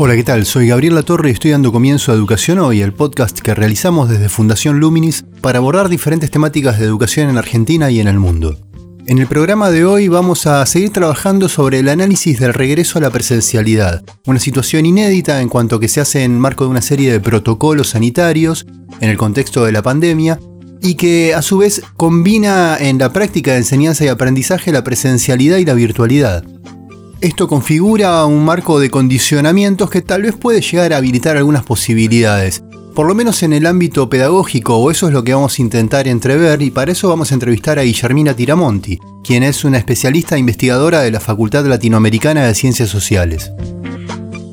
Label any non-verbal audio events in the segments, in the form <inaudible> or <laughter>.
Hola, ¿qué tal? Soy Gabriel Latorre y estoy dando comienzo a Educación Hoy, el podcast que realizamos desde Fundación Luminis para abordar diferentes temáticas de educación en Argentina y en el mundo. En el programa de hoy vamos a seguir trabajando sobre el análisis del regreso a la presencialidad, una situación inédita en cuanto que se hace en marco de una serie de protocolos sanitarios en el contexto de la pandemia y que a su vez combina en la práctica de enseñanza y aprendizaje la presencialidad y la virtualidad. Esto configura un marco de condicionamientos que tal vez puede llegar a habilitar algunas posibilidades, por lo menos en el ámbito pedagógico, o eso es lo que vamos a intentar entrever, y para eso vamos a entrevistar a Guillermina Tiramonti, quien es una especialista e investigadora de la Facultad Latinoamericana de Ciencias Sociales.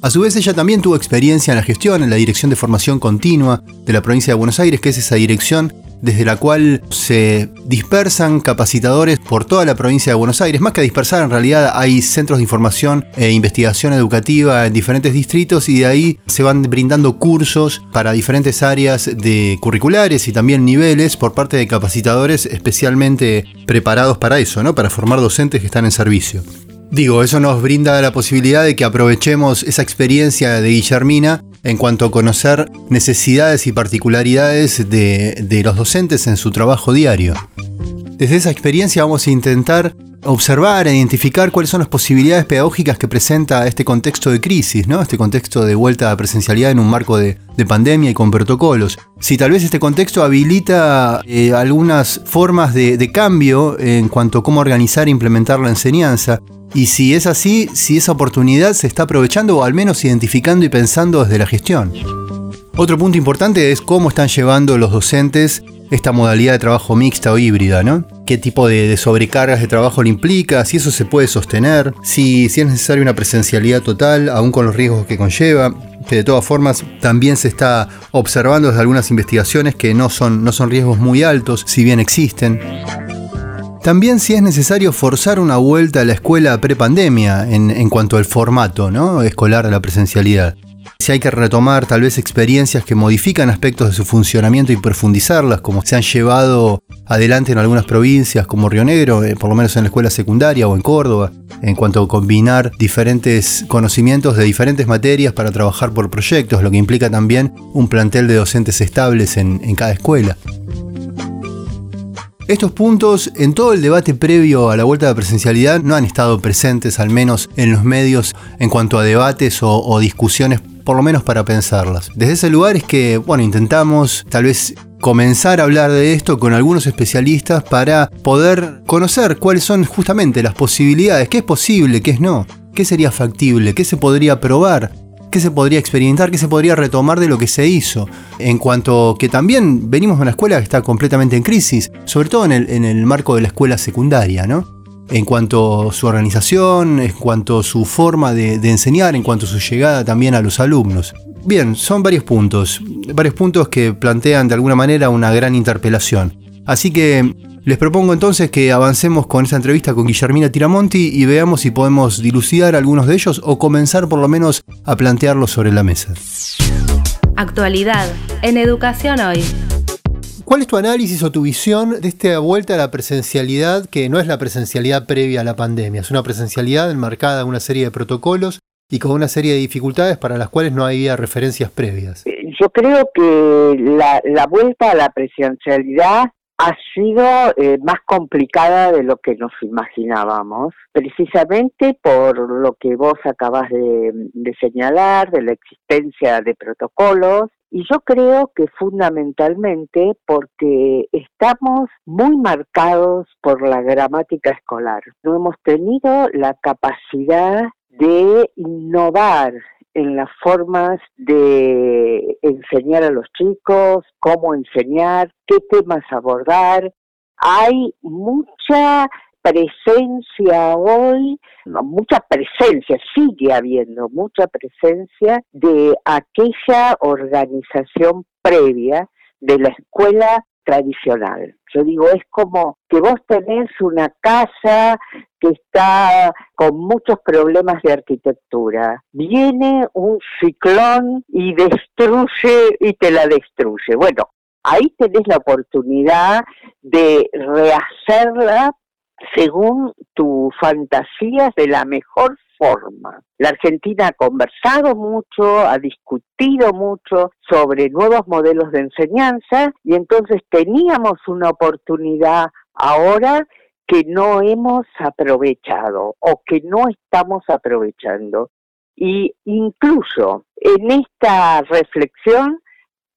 A su vez, ella también tuvo experiencia en la gestión, en la Dirección de Formación Continua de la provincia de Buenos Aires, que es esa dirección desde la cual se dispersan capacitadores por toda la provincia de Buenos Aires. Más que dispersar, en realidad hay centros de información e investigación educativa en diferentes distritos y de ahí se van brindando cursos para diferentes áreas de curriculares y también niveles por parte de capacitadores especialmente preparados para eso, ¿no? Para formar docentes que están en servicio. Digo, eso nos brinda la posibilidad de que aprovechemos esa experiencia de Guillermina en cuanto a conocer necesidades y particularidades de, los docentes en su trabajo diario. Desde esa experiencia vamos a intentar observar e identificar cuáles son las posibilidades pedagógicas que presenta este contexto de crisis, ¿no? Este contexto de vuelta a presencialidad en un marco de, pandemia y con protocolos. Si tal vez este contexto habilita eh, algunas formas de, de, cambio en cuanto a cómo organizar e implementar la enseñanza, y si es así, si esa oportunidad se está aprovechando o al menos identificando y pensando desde la gestión. Otro punto importante es cómo están llevando los docentes esta modalidad de trabajo mixta o híbrida, ¿no? ¿Qué tipo de, sobrecargas de trabajo le implica? Si eso se puede sostener, si, es necesaria una presencialidad total, aún con los riesgos que conlleva, que de todas formas también se está observando desde algunas investigaciones que no son, no son riesgos muy altos, si bien existen. También si es necesario forzar una vuelta a la escuela prepandemia en, en cuanto al formato ¿no? escolar de la presencialidad. Si hay que retomar tal vez experiencias que modifican aspectos de su funcionamiento y profundizarlas, como se han llevado adelante en algunas provincias como Río Negro, eh, por lo menos en la escuela secundaria o en Córdoba, en cuanto a combinar diferentes conocimientos de diferentes materias para trabajar por proyectos, lo que implica también un plantel de docentes estables en, cada escuela. Estos puntos en todo el debate previo a la vuelta de presencialidad no han estado presentes, al menos en los medios, en cuanto a debates o, discusiones, por lo menos para pensarlas. Desde ese lugar es que, bueno, intentamos tal vez comenzar a hablar de esto con algunos especialistas para poder conocer cuáles son justamente las posibilidades, qué es posible, qué es no, qué sería factible, qué se podría probar qué se podría experimentar, qué se podría retomar de lo que se hizo. En cuanto que también venimos de una escuela que está completamente en crisis, sobre todo en el, marco de la escuela secundaria, ¿no? En cuanto a su organización, en cuanto a su forma de, enseñar, en cuanto a su llegada también a los alumnos. Bien, son varios puntos, varios puntos que plantean de alguna manera una gran interpelación. Así que les propongo entonces que avancemos con esa entrevista con Guillermina Tiramonti y veamos si podemos dilucidar algunos de ellos o comenzar por lo menos a plantearlos sobre la mesa. Actualidad en Educación Hoy. ¿Cuál es tu análisis o tu visión de esta vuelta a la presencialidad que no es la presencialidad previa a la pandemia? Es una presencialidad enmarcada en una serie de protocolos y con una serie de dificultades para las cuales no había referencias previas. Yo creo que la, la vuelta a la presencialidad ha sido eh, más complicada de lo que nos imaginábamos, precisamente por lo que vos acabas de, señalar, de la existencia de protocolos, y yo creo que fundamentalmente porque estamos muy marcados por la gramática escolar. No hemos tenido la capacidad de innovar en las formas de enseñar a los chicos, cómo enseñar, qué temas abordar. Hay mucha presencia hoy, mucha presencia, sigue habiendo mucha presencia de aquella organización previa de la escuela tradicional. Yo digo, es como que vos tenés una casa que está con muchos problemas de arquitectura. Viene un ciclón y destruye y te la destruye. Bueno, ahí tenés la oportunidad de rehacerla según tu fantasía de la mejor forma. La Argentina ha conversado mucho, ha discutido mucho sobre nuevos modelos de enseñanza y entonces teníamos una oportunidad ahora que no hemos aprovechado o que no estamos aprovechando. Y incluso en esta reflexión,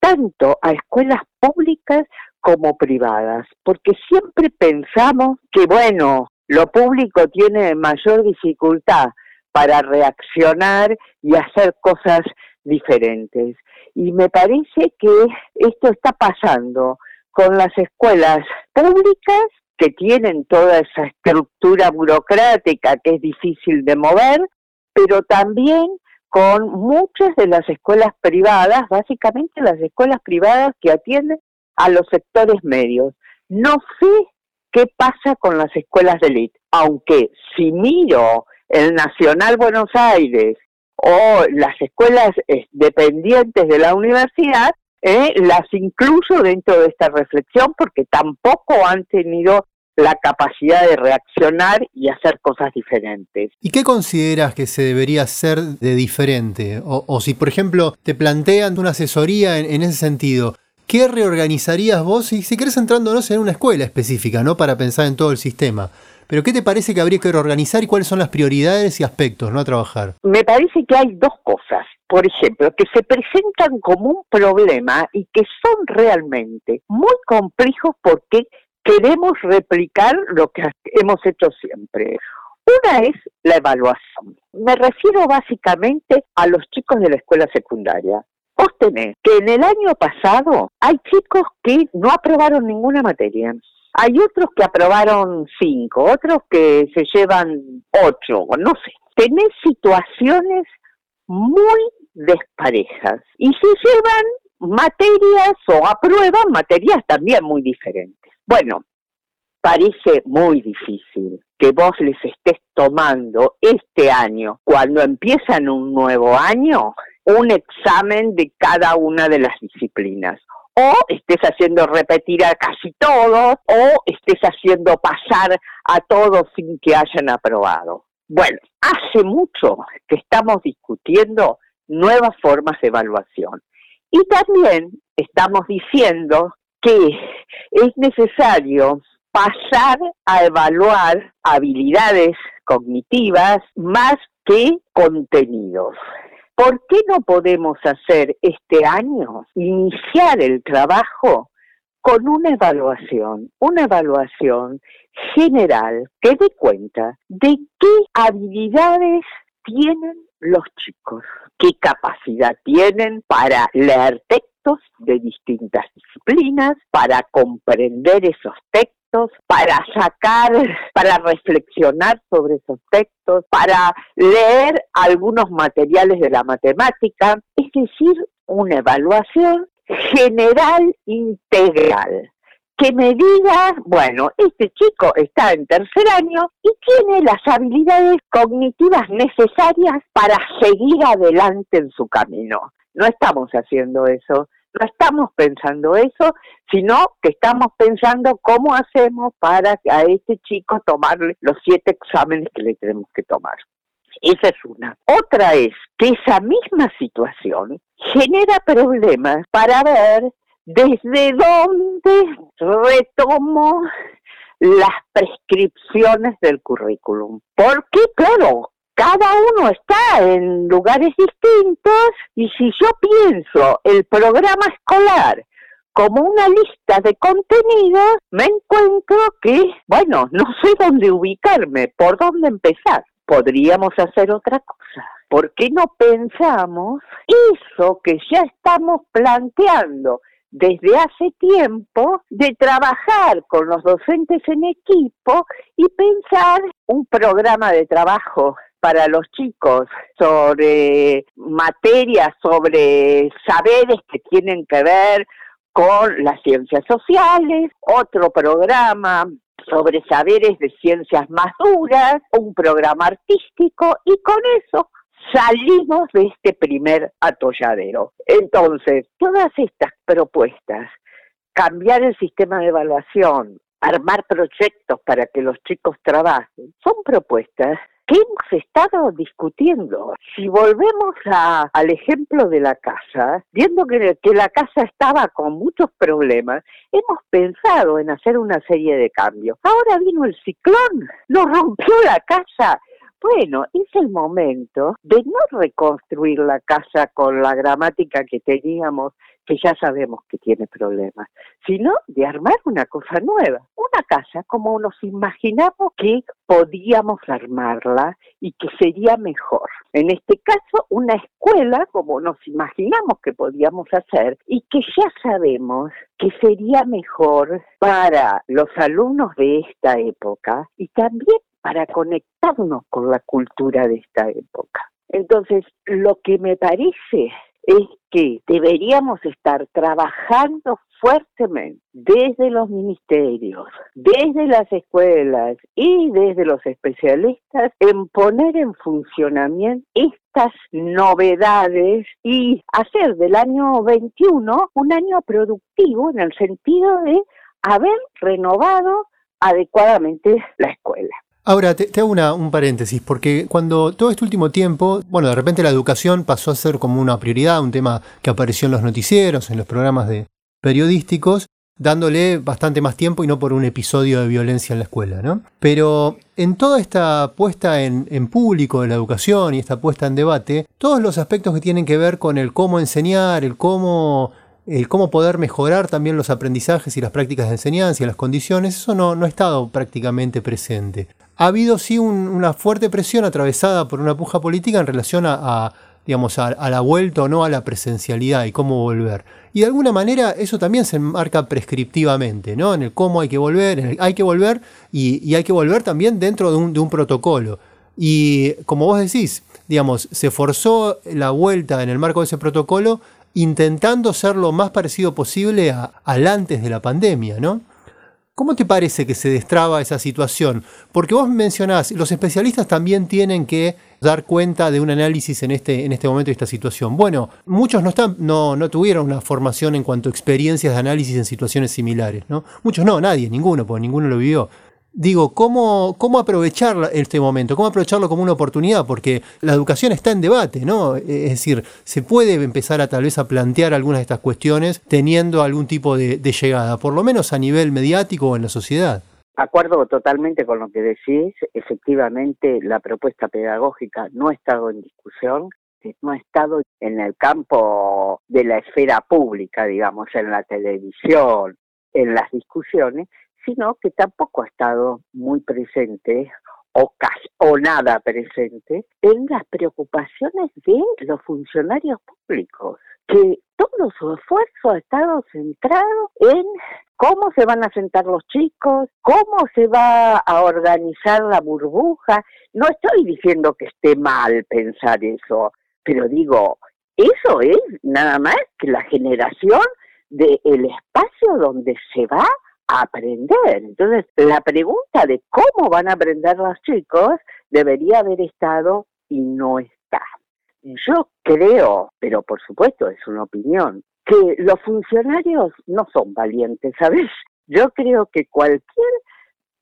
tanto a escuelas públicas como privadas, porque siempre pensamos que, bueno, lo público tiene mayor dificultad para reaccionar y hacer cosas diferentes. Y me parece que esto está pasando con las escuelas públicas que tienen toda esa estructura burocrática que es difícil de mover, pero también con muchas de las escuelas privadas, básicamente las escuelas privadas que atienden a los sectores medios. No sé qué pasa con las escuelas de élite, aunque si miro el Nacional Buenos Aires o las escuelas eh, dependientes de la universidad, eh, las incluyo dentro de esta reflexión porque tampoco han tenido la capacidad de reaccionar y hacer cosas diferentes. ¿Y qué consideras que se debería hacer de diferente? O, si, por ejemplo, te plantean una asesoría en, ese sentido, ¿qué reorganizarías vos? Y si querés entrándonos en una escuela específica, ¿no? Para pensar en todo el sistema. Pero ¿qué te parece que habría que reorganizar y cuáles son las prioridades y aspectos no a trabajar? Me parece que hay dos cosas, por ejemplo, que se presentan como un problema y que son realmente muy complejos porque queremos replicar lo que hemos hecho siempre. Una es la evaluación. Me refiero básicamente a los chicos de la escuela secundaria. Tenés que en el año pasado hay chicos que no aprobaron ninguna materia. Hay otros que aprobaron cinco, otros que se llevan ocho, no sé. Tenés situaciones muy desparejas y se llevan materias o aprueban materias también muy diferentes. Bueno, parece muy difícil que vos les estés tomando este año, cuando empiezan un nuevo año, un examen de cada una de las disciplinas o estés haciendo repetir a casi todos, o estés haciendo pasar a todos sin que hayan aprobado. Bueno, hace mucho que estamos discutiendo nuevas formas de evaluación. Y también estamos diciendo que es necesario pasar a evaluar habilidades cognitivas más que contenidos. ¿Por qué no podemos hacer este año, iniciar el trabajo con una evaluación, una evaluación general que dé cuenta de qué habilidades tienen los chicos, qué capacidad tienen para leer textos de distintas disciplinas, para comprender esos textos, para sacar, para reflexionar sobre esos textos, para leer algunos materiales de la matemática, es decir, una evaluación general integral que me diga, bueno, este chico está en tercer año y tiene las habilidades cognitivas necesarias para seguir adelante en su camino. No estamos haciendo eso no estamos pensando eso, sino que estamos pensando cómo hacemos para a este chico tomarle los siete exámenes que le tenemos que tomar. Esa es una. Otra es que esa misma situación genera problemas para ver desde dónde retomo las prescripciones del currículum. Porque, claro, cada uno está en lugares distintos y si yo pienso el programa escolar como una lista de contenidos, me encuentro que, bueno, no sé dónde ubicarme, por dónde empezar. Podríamos hacer otra cosa. ¿Por qué no pensamos eso que ya estamos planteando desde hace tiempo de trabajar con los docentes en equipo y pensar un programa de trabajo para los chicos sobre materias, sobre saberes que tienen que ver con las ciencias sociales, otro programa sobre saberes de ciencias más duras, un programa artístico y con eso salimos de este primer atolladero. Entonces, todas estas propuestas, cambiar el sistema de evaluación, armar proyectos para que los chicos trabajen, son propuestas que hemos estado discutiendo. Si volvemos al ejemplo de la casa, viendo que, que la casa estaba con muchos problemas, hemos pensado en hacer una serie de cambios. Ahora vino el ciclón, nos rompió la casa bueno, es el momento de no reconstruir la casa con la gramática que teníamos, que ya sabemos que tiene problemas, sino de armar una cosa nueva, una casa como nos imaginamos que podíamos armarla y que sería mejor. En este caso, una escuela como nos imaginamos que podíamos hacer y que ya sabemos que sería mejor para los alumnos de esta época y también para conectarnos con la cultura de esta época. Entonces, lo que me parece es que deberíamos estar trabajando fuertemente desde los ministerios, desde las escuelas y desde los especialistas en poner en funcionamiento estas novedades y hacer del año 21 un año productivo en el sentido de haber renovado adecuadamente la escuela. Ahora, te, hago un paréntesis, porque cuando todo este último tiempo, bueno, de repente la educación pasó a ser como una prioridad, un tema que apareció en los noticieros, en los programas de periodísticos, dándole bastante más tiempo y no por un episodio de violencia en la escuela, ¿no? Pero en toda esta puesta en, público de la educación y esta puesta en debate, todos los aspectos que tienen que ver con el cómo enseñar, el cómo el cómo poder mejorar también los aprendizajes y las prácticas de enseñanza y las condiciones, eso no ha estado prácticamente presente. Ha habido sí una fuerte presión atravesada por una puja política en relación a, digamos, a, la vuelta o no a la presencialidad y cómo volver. Y de alguna manera eso también se marca prescriptivamente, ¿no? En el cómo hay que volver, hay que volver y, hay que volver también dentro de un, de un protocolo. Y como vos decís, digamos, se forzó la vuelta en el marco de ese protocolo intentando ser lo más parecido posible al antes de la pandemia, ¿no? ¿Cómo te parece que se destraba esa situación? Porque vos mencionás, los especialistas también tienen que dar cuenta de un análisis en este, en este momento de esta situación. Bueno, muchos no, están, no, no tuvieron una formación en cuanto a experiencias de análisis en situaciones similares, ¿no? Muchos no, nadie, ninguno, porque ninguno lo vivió digo, ¿cómo, ¿cómo aprovechar este momento? ¿Cómo aprovecharlo como una oportunidad? Porque la educación está en debate, ¿no? Es decir, se puede empezar a tal vez a plantear algunas de estas cuestiones teniendo algún tipo de, llegada, por lo menos a nivel mediático o en la sociedad. Acuerdo totalmente con lo que decís. Efectivamente, la propuesta pedagógica no ha estado en discusión, no ha estado en el campo de la esfera pública, digamos, en la televisión, en las discusiones, sino que tampoco ha estado muy presente o, casi, o nada presente en las preocupaciones de los funcionarios públicos, que todo su esfuerzo ha estado centrado en cómo se van a sentar los chicos, cómo se va a organizar la burbuja. No estoy diciendo que esté mal pensar eso, pero digo, eso es nada más que la generación del espacio donde se va aprender. Entonces, la pregunta de cómo van a aprender los chicos debería haber estado y no está. Yo creo, pero por supuesto es una opinión, que los funcionarios no son valientes, ¿sabes? Yo creo que cualquier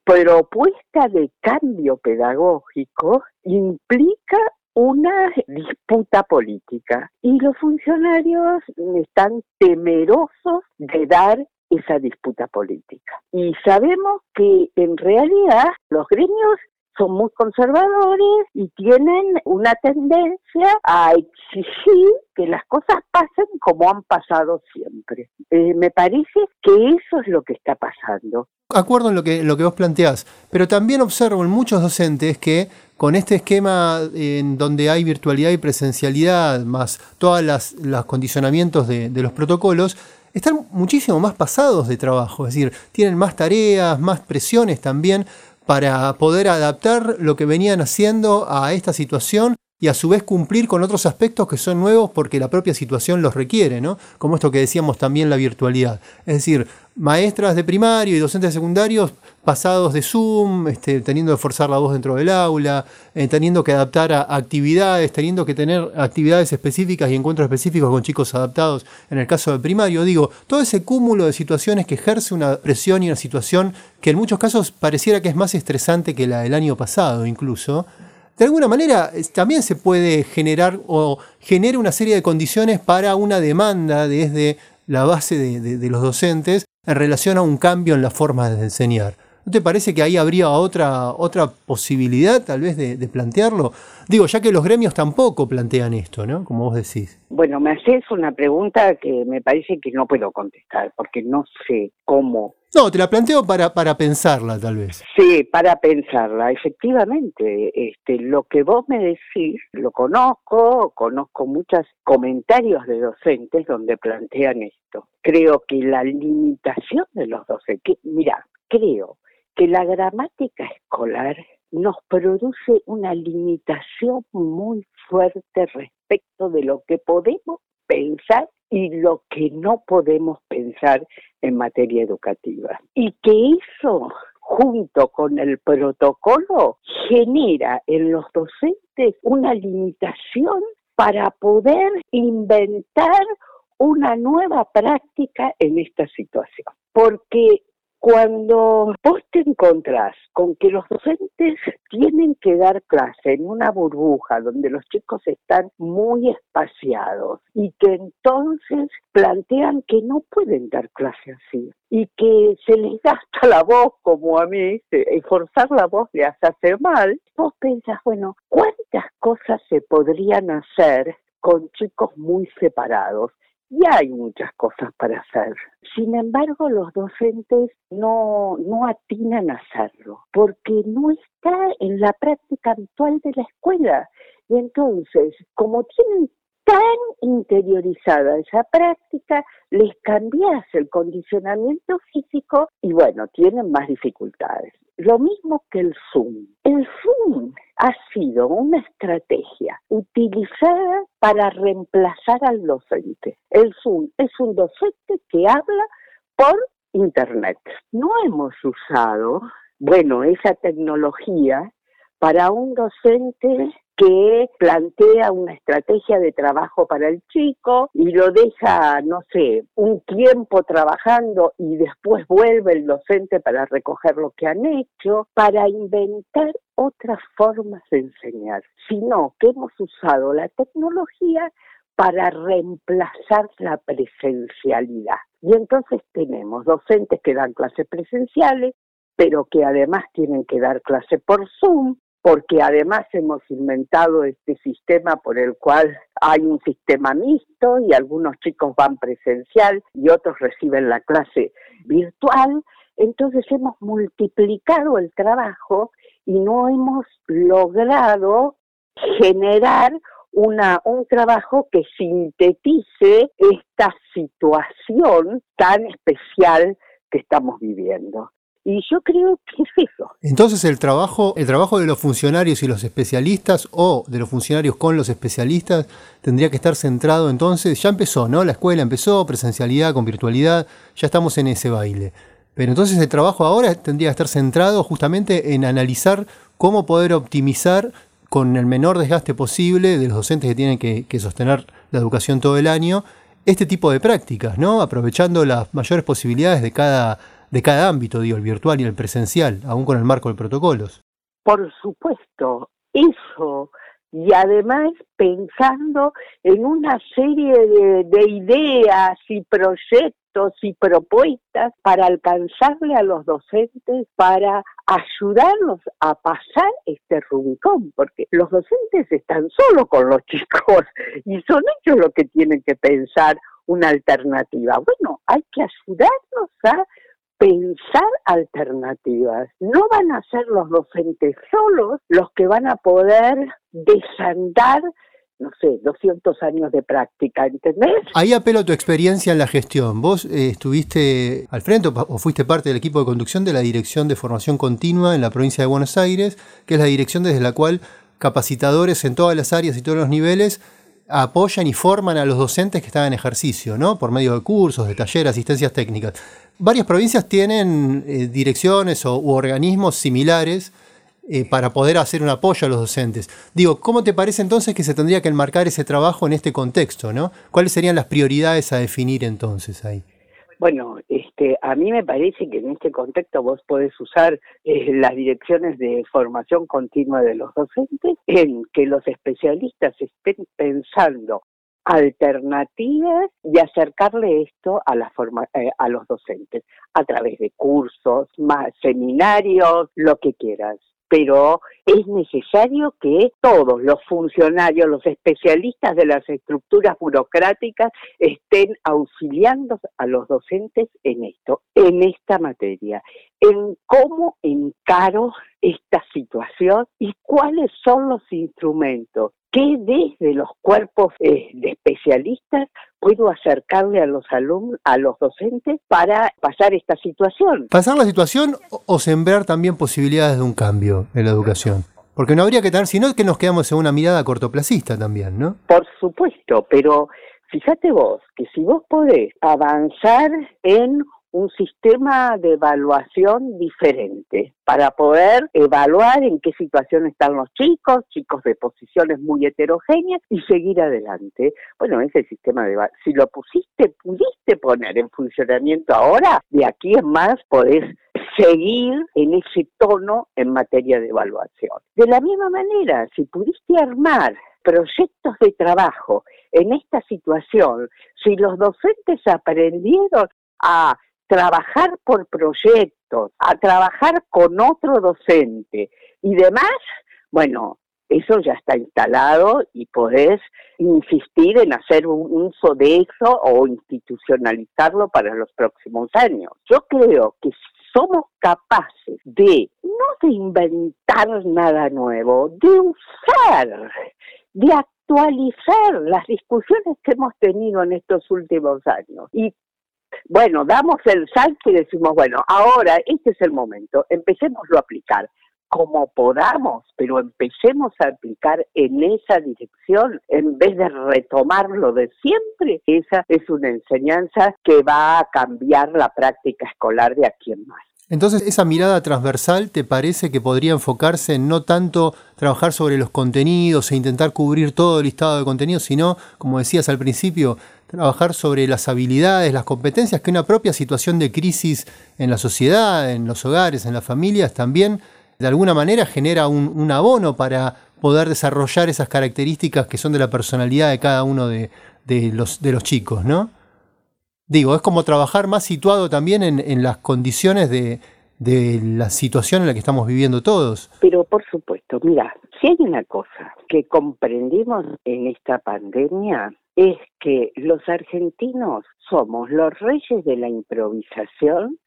propuesta de cambio pedagógico implica una disputa política y los funcionarios están temerosos de dar esa disputa política. Y sabemos que en realidad los gremios son muy conservadores y tienen una tendencia a exigir que las cosas pasen como han pasado siempre. Eh, me parece que eso es lo que está pasando. Acuerdo en lo que, lo que vos planteás, pero también observo en muchos docentes que con este esquema en donde hay virtualidad y presencialidad, más todos los condicionamientos de, de los protocolos, están muchísimo más pasados de trabajo, es decir, tienen más tareas, más presiones también para poder adaptar lo que venían haciendo a esta situación y a su vez cumplir con otros aspectos que son nuevos porque la propia situación los requiere, ¿no? Como esto que decíamos también la virtualidad. Es decir, maestras de primario y docentes secundarios pasados de Zoom, este, teniendo que forzar la voz dentro del aula, eh, teniendo que adaptar a actividades, teniendo que tener actividades específicas y encuentros específicos con chicos adaptados en el caso del primario. Digo, todo ese cúmulo de situaciones que ejerce una presión y una situación que en muchos casos pareciera que es más estresante que la del año pasado incluso de alguna manera también se puede generar o genera una serie de condiciones para una demanda desde la base de, los docentes en relación a un cambio en la forma de enseñar. ¿No te parece que ahí habría otra, otra posibilidad tal vez de, plantearlo? Digo, ya que los gremios tampoco plantean esto, ¿no? Como vos decís. Bueno, me haces una pregunta que me parece que no puedo contestar, porque no sé cómo no, te la planteo para, para pensarla, tal vez. Sí, para pensarla. Efectivamente, este, lo que vos me decís, lo conozco, conozco muchos comentarios de docentes donde plantean esto. Creo que la limitación de los docentes, mira, creo que la gramática escolar nos produce una limitación muy fuerte respecto de lo que podemos pensar y lo que no podemos pensar en materia educativa. Y que eso, junto con el protocolo, genera en los docentes una limitación para poder inventar una nueva práctica en esta situación. Porque cuando vos te encontrás con que los docentes tienen que dar clase en una burbuja donde los chicos están muy espaciados y que entonces plantean que no pueden dar clase así y que se les gasta la voz como a mí, forzar la voz le hace hacer mal, vos pensás, bueno, ¿cuántas cosas se podrían hacer con chicos muy separados? Y hay muchas cosas para hacer. Sin embargo, los docentes no, no atinan a hacerlo, porque no está en la práctica habitual de la escuela. Y entonces, como tienen tan interiorizada esa práctica, les cambias el condicionamiento físico y bueno, tienen más dificultades. Lo mismo que el Zoom. El Zoom ha sido una estrategia utilizada para reemplazar al docente. El Zoom es un docente que habla por Internet. No hemos usado, bueno, esa tecnología para un docente que plantea una estrategia de trabajo para el chico y lo deja, no sé, un tiempo trabajando y después vuelve el docente para recoger lo que han hecho, para inventar otras formas de enseñar, sino que hemos usado la tecnología para reemplazar la presencialidad. Y entonces tenemos docentes que dan clases presenciales, pero que además tienen que dar clase por Zoom, porque además hemos inventado este sistema por el cual hay un sistema mixto y algunos chicos van presencial y otros reciben la clase virtual. Entonces hemos multiplicado el trabajo y no hemos logrado generar una, un trabajo que sintetice esta situación tan especial que estamos viviendo. Y yo creo que es eso. Entonces el trabajo, el trabajo de los funcionarios y los especialistas o de los funcionarios con los especialistas tendría que estar centrado entonces, ya empezó, ¿no? La escuela empezó, presencialidad con virtualidad, ya estamos en ese baile. Pero entonces el trabajo ahora tendría que estar centrado justamente en analizar cómo poder optimizar con el menor desgaste posible de los docentes que tienen que, que sostener la educación todo el año, este tipo de prácticas, ¿no? Aprovechando las mayores posibilidades de cada de cada ámbito, digo, el virtual y el presencial, aún con el marco de protocolos. Por supuesto, eso. Y además pensando en una serie de, ideas y proyectos y propuestas para alcanzarle a los docentes, para ayudarlos a pasar este Rubicón, porque los docentes están solo con los <laughs> chicos y son ellos los que tienen que pensar una alternativa. Bueno, hay que ayudarlos a pensar alternativas. No van a ser los docentes solos los que van a poder desandar no sé, 200 años de práctica, ¿entendés? Ahí apelo a tu experiencia en la gestión. Vos eh, estuviste al frente o fuiste parte del equipo de conducción de la Dirección de Formación Continua en la provincia de Buenos Aires, que es la dirección desde la cual capacitadores en todas las áreas y todos los niveles apoyan y forman a los docentes que están en ejercicio, ¿no? Por medio de cursos, de talleres, asistencias técnicas. Varias provincias tienen eh, direcciones o, u organismos similares eh, para poder hacer un apoyo a los docentes. Digo, ¿cómo te parece entonces que se tendría que enmarcar ese trabajo en este contexto, ¿no? ¿Cuáles serían las prioridades a definir entonces ahí? Bueno, este, a mí me parece que en este contexto vos podés usar eh, las direcciones de formación continua de los docentes en que los especialistas estén pensando alternativas y acercarle esto a, la forma, eh, a los docentes a través de cursos, seminarios, lo que quieras. Pero es necesario que todos los funcionarios, los especialistas de las estructuras burocráticas estén auxiliando a los docentes en esto, en esta materia, en cómo encaro esta situación y cuáles son los instrumentos que desde los cuerpos eh, de especialistas puedo acercarle a los alumnos, a los docentes para pasar esta situación. Pasar la situación o sembrar también posibilidades de un cambio en la educación. Porque no habría que tener, sino que nos quedamos en una mirada cortoplacista también, ¿no? Por supuesto, pero fíjate vos que si vos podés avanzar en un sistema de evaluación diferente para poder evaluar en qué situación están los chicos, chicos de posiciones muy heterogéneas y seguir adelante. Bueno, ese sistema de si lo pusiste, pudiste poner en funcionamiento ahora, de aquí en más podés seguir en ese tono en materia de evaluación. De la misma manera, si pudiste armar proyectos de trabajo en esta situación, si los docentes aprendieron a trabajar por proyectos, a trabajar con otro docente y demás, bueno, eso ya está instalado y podés insistir en hacer un uso de eso o institucionalizarlo para los próximos años. Yo creo que somos capaces de, no de inventar nada nuevo, de usar, de actualizar las discusiones que hemos tenido en estos últimos años y bueno, damos el salto y decimos, bueno, ahora este es el momento, empecémoslo a aplicar como podamos, pero empecemos a aplicar en esa dirección en vez de retomarlo de siempre. Esa es una enseñanza que va a cambiar la práctica escolar de aquí en más. Entonces, esa mirada transversal te parece que podría enfocarse en no tanto trabajar sobre los contenidos e intentar cubrir todo el listado de contenidos, sino, como decías al principio, trabajar sobre las habilidades, las competencias que una propia situación de crisis en la sociedad, en los hogares, en las familias, también de alguna manera genera un, abono para poder desarrollar esas características que son de la personalidad de cada uno de, los, de los chicos, ¿no? Digo, es como trabajar más situado también en, las condiciones de, de la situación en la que estamos viviendo todos. Pero por supuesto, mira, si hay una cosa que comprendimos en esta pandemia es que los argentinos somos los reyes de la improvisación,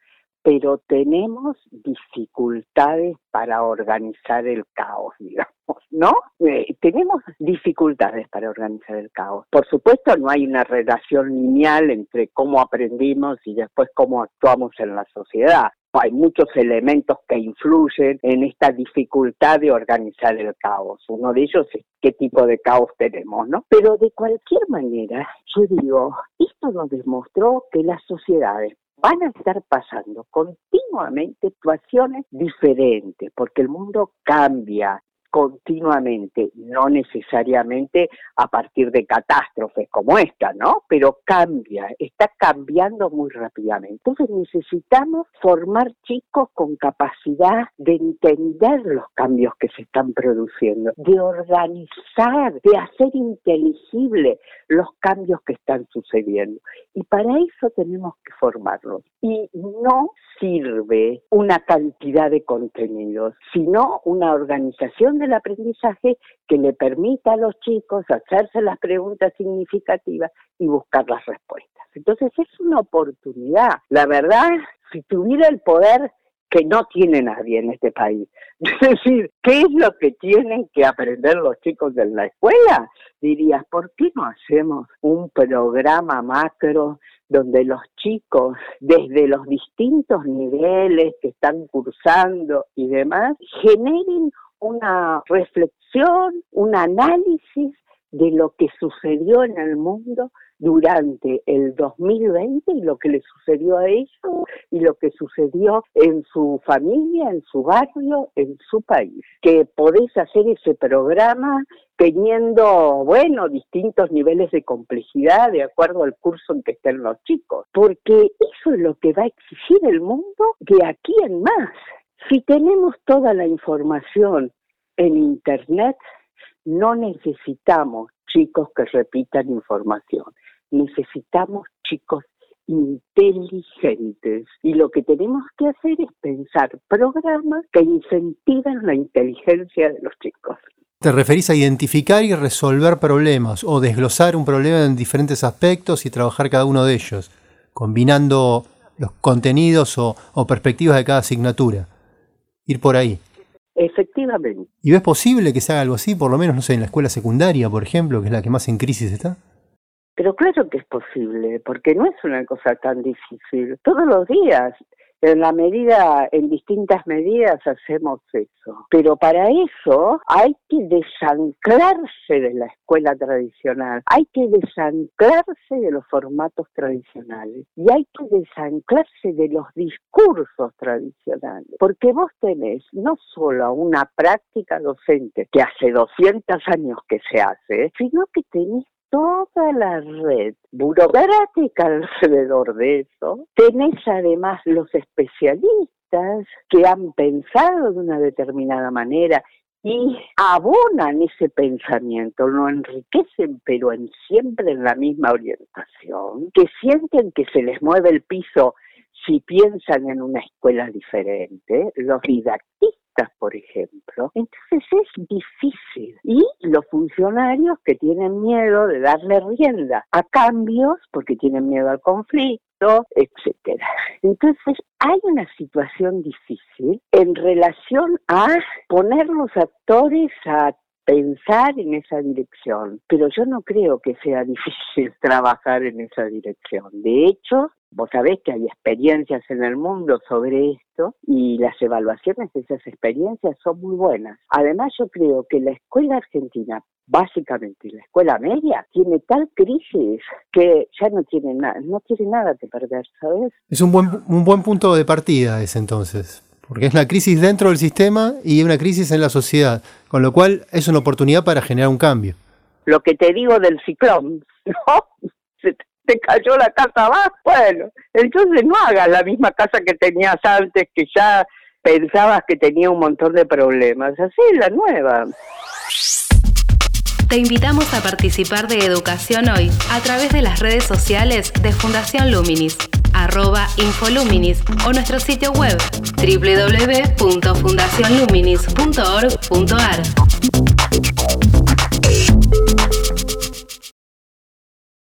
pero tenemos dificultades para organizar el caos, <laughs> digamos, ¿no? Eh, tenemos dificultades para organizar el caos. Por supuesto, no hay una relación lineal entre cómo aprendimos y después cómo actuamos en la sociedad hay muchos elementos que influyen en esta dificultad de organizar el caos. Uno de ellos es qué tipo de caos tenemos, ¿no? Pero de cualquier manera, yo digo, esto nos demostró que las sociedades van a estar pasando continuamente situaciones diferentes, porque el mundo cambia, continuamente, no necesariamente a partir de catástrofes como esta, ¿no? Pero cambia, está cambiando muy rápidamente. Entonces necesitamos formar chicos con capacidad de entender los cambios que se están produciendo, de organizar, de hacer inteligible los cambios que están sucediendo. Y para eso tenemos que formarlos. Y no sirve una cantidad de contenidos, sino una organización del aprendizaje que le permita a los chicos hacerse las preguntas significativas y buscar las respuestas. Entonces es una oportunidad. La verdad, si tuviera el poder que no tiene nadie en este país. <laughs> Es decir, ¿qué es lo que tienen que aprender los chicos de la escuela? Dirías, ¿por qué no hacemos un programa macro donde los chicos, desde los distintos niveles que están cursando y demás, generen una reflexión, un análisis de lo que sucedió en el mundo durante el 2020 y lo que le sucedió a ellos y lo que sucedió en su familia, en su barrio, en su país. Que podés hacer ese programa teniendo, bueno, distintos niveles de complejidad de acuerdo al curso en que estén los chicos, porque eso es lo que va a exigir el mundo de aquí en más. Si tenemos toda la información en Internet, no necesitamos chicos que repitan información, necesitamos chicos inteligentes y lo que tenemos que hacer es pensar programas que incentiven la inteligencia de los chicos. Te referís a identificar y resolver problemas o desglosar un problema en diferentes aspectos y trabajar cada uno de ellos, combinando los contenidos o, o perspectivas de cada asignatura. Ir por ahí. Efectivamente. ¿Y ves posible que se haga algo así, por lo menos, no sé, en la escuela secundaria, por ejemplo, que es la que más en crisis está? Pero claro que es posible, porque no es una cosa tan difícil. Todos los días, en la medida, en distintas medidas hacemos eso. Pero para eso hay que desanclarse de la escuela tradicional, hay que desanclarse de los formatos tradicionales y hay que desanclarse de los discursos tradicionales. Porque vos tenés no solo una práctica docente que hace 200 años que se hace, sino que tenés toda la red burocrática alrededor de eso. Tenés además los especialistas que han pensado de una determinada manera y abonan ese pensamiento, lo enriquecen, pero en siempre en la misma orientación, que sienten que se les mueve el piso si piensan en una escuela diferente, los didactistas por ejemplo. Entonces es difícil. Y los funcionarios que tienen miedo de darle rienda a cambios, porque tienen miedo al conflicto, etcétera. Entonces hay una situación difícil en relación a poner los actores a pensar en esa dirección, pero yo no creo que sea difícil <laughs> trabajar en esa dirección. De hecho, vos sabés que hay experiencias en el mundo sobre esto y las evaluaciones de esas experiencias son muy buenas. Además, yo creo que la escuela argentina, básicamente la escuela media, tiene tal crisis que ya no tiene nada, no tiene nada que perder, ¿sabes? Es un buen, un buen punto de partida ese entonces. Porque es la crisis dentro del sistema y una crisis en la sociedad, con lo cual es una oportunidad para generar un cambio. Lo que te digo del ciclón, <laughs> ¿no? Te cayó la casa abajo, bueno, entonces no hagas la misma casa que tenías antes, que ya pensabas que tenía un montón de problemas, así la nueva. Te invitamos a participar de Educación Hoy a través de las redes sociales de Fundación Luminis arroba Infoluminis o nuestro sitio web www.fundacionluminis.org.ar.